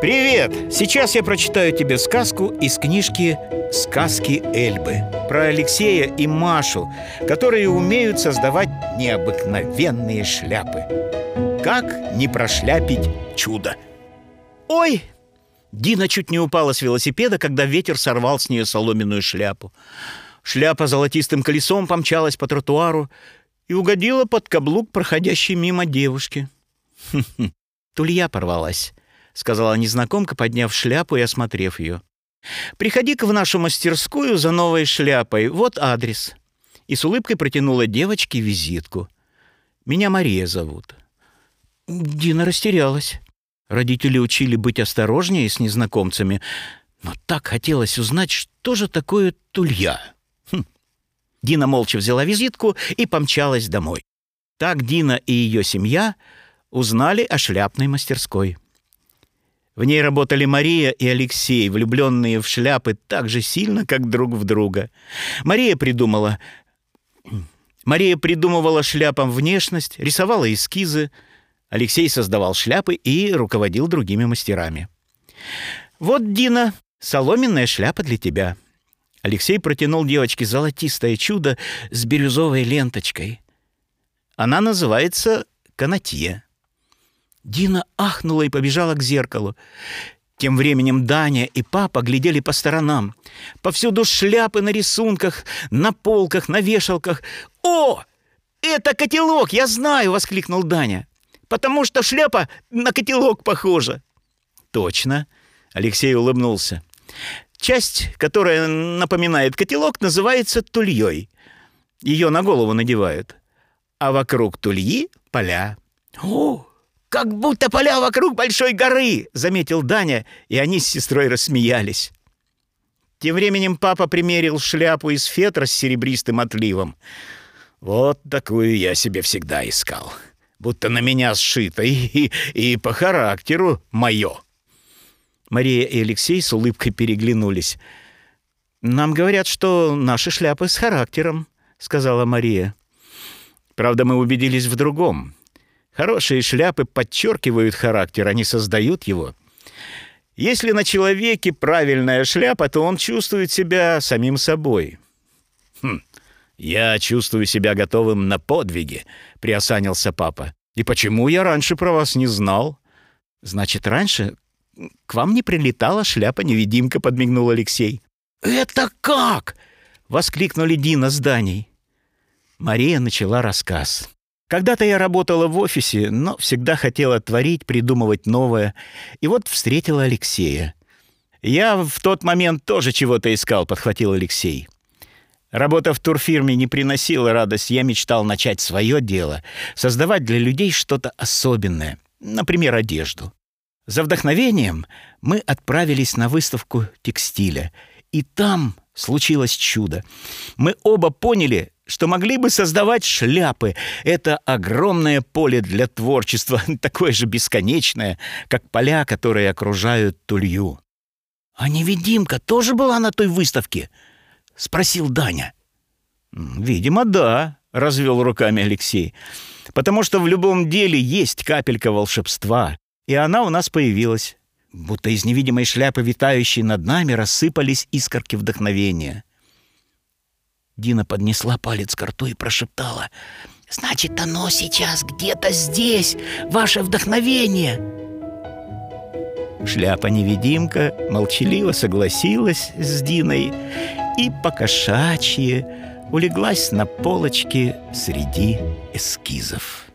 Привет! Сейчас я прочитаю тебе сказку из книжки «Сказки Эльбы» про Алексея и Машу, которые умеют создавать необыкновенные шляпы. Как не прошляпить чудо? Ой! Дина чуть не упала с велосипеда, когда ветер сорвал с нее соломенную шляпу. Шляпа золотистым колесом помчалась по тротуару и угодила под каблук проходящей мимо девушки. «Хм-хм, тулья порвалась», — сказала незнакомка, подняв шляпу и осмотрев ее. «Приходи-ка в нашу мастерскую за новой шляпой. Вот адрес». И с улыбкой протянула девочке визитку. «Меня Мария зовут». Дина растерялась. Родители учили быть осторожнее с незнакомцами, но так хотелось узнать, что же такое тулья. Хм. Дина молча взяла визитку и помчалась домой. Так Дина и ее семья узнали о шляпной мастерской. В ней работали Мария и Алексей, влюбленные в шляпы так же сильно, как друг в друга. Мария придумала... Мария придумывала шляпам внешность, рисовала эскизы. Алексей создавал шляпы и руководил другими мастерами. «Вот, Дина, соломенная шляпа для тебя». Алексей протянул девочке золотистое чудо с бирюзовой ленточкой. Она называется канатье. Дина ахнула и побежала к зеркалу. Тем временем Даня и папа глядели по сторонам. Повсюду шляпы на рисунках, на полках, на вешалках. «О, это котелок, я знаю!» — воскликнул Даня. «Потому что шляпа на котелок похожа». «Точно!» — Алексей улыбнулся. «Часть, которая напоминает котелок, называется тульей. Ее на голову надевают. А вокруг тульи — поля». «О!» «Как будто поля вокруг большой горы!» — заметил Даня, и они с сестрой рассмеялись. Тем временем папа примерил шляпу из фетра с серебристым отливом. «Вот такую я себе всегда искал. Будто на меня сшито и, и, и по характеру мое». Мария и Алексей с улыбкой переглянулись. «Нам говорят, что наши шляпы с характером», — сказала Мария. «Правда, мы убедились в другом. Хорошие шляпы подчеркивают характер, они создают его. Если на человеке правильная шляпа, то он чувствует себя самим собой. Хм, я чувствую себя готовым на подвиги, приосанился папа. И почему я раньше про вас не знал? Значит, раньше к вам не прилетала шляпа-невидимка, подмигнул Алексей. Это как? воскликнули Дина с Даней. Мария начала рассказ. Когда-то я работала в офисе, но всегда хотела творить, придумывать новое. И вот встретила Алексея. «Я в тот момент тоже чего-то искал», — подхватил Алексей. Работа в турфирме не приносила радость. Я мечтал начать свое дело, создавать для людей что-то особенное, например, одежду. За вдохновением мы отправились на выставку текстиля, и там случилось чудо. Мы оба поняли, что могли бы создавать шляпы. Это огромное поле для творчества, такое же бесконечное, как поля, которые окружают тулью. «А невидимка тоже была на той выставке?» — спросил Даня. «Видимо, да», — развел руками Алексей. «Потому что в любом деле есть капелька волшебства, и она у нас появилась. Будто из невидимой шляпы, витающей над нами, рассыпались искорки вдохновения». Дина поднесла палец к рту и прошептала. «Значит, оно сейчас где-то здесь, ваше вдохновение!» Шляпа-невидимка молчаливо согласилась с Диной и покошачье улеглась на полочке среди эскизов.